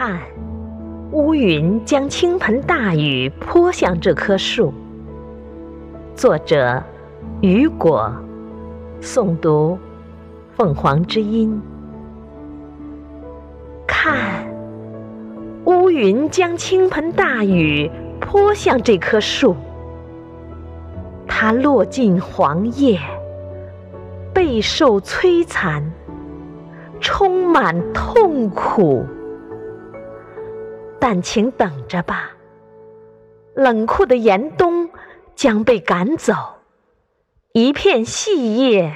看，乌云将倾盆大雨泼向这棵树。作者：雨果，诵读：凤凰之音。看，乌云将倾盆大雨泼向这棵树，它落尽黄叶，备受摧残。充满痛苦，但请等着吧。冷酷的严冬将被赶走，一片细叶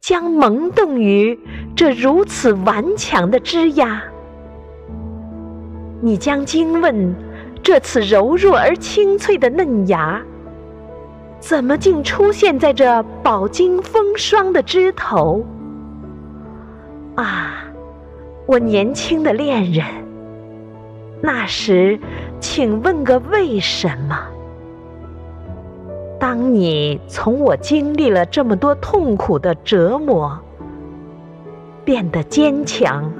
将萌动于这如此顽强的枝桠。你将惊问：这次柔弱而清脆的嫩芽，怎么竟出现在这饱经风霜的枝头？啊，我年轻的恋人，那时，请问个为什么？当你从我经历了这么多痛苦的折磨，变得坚强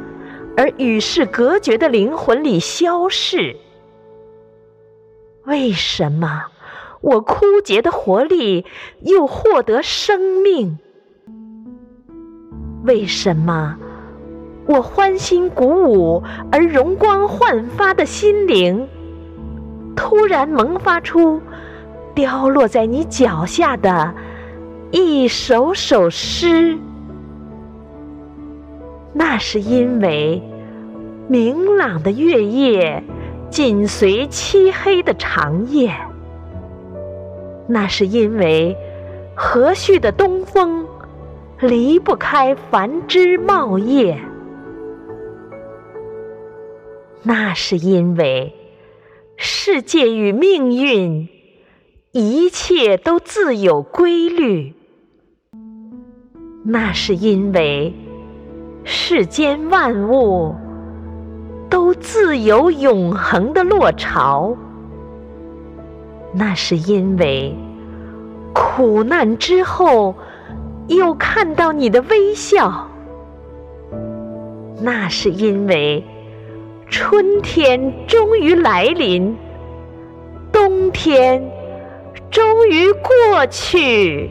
而与世隔绝的灵魂里消逝，为什么我枯竭的活力又获得生命？为什么？我欢欣鼓舞而容光焕发的心灵，突然萌发出凋落在你脚下的一首首诗。那是因为明朗的月夜紧随漆黑的长夜，那是因为和煦的东风离不开繁枝茂叶。那是因为世界与命运，一切都自有规律。那是因为世间万物都自有永恒的落潮。那是因为苦难之后又看到你的微笑。那是因为。春天终于来临，冬天终于过去。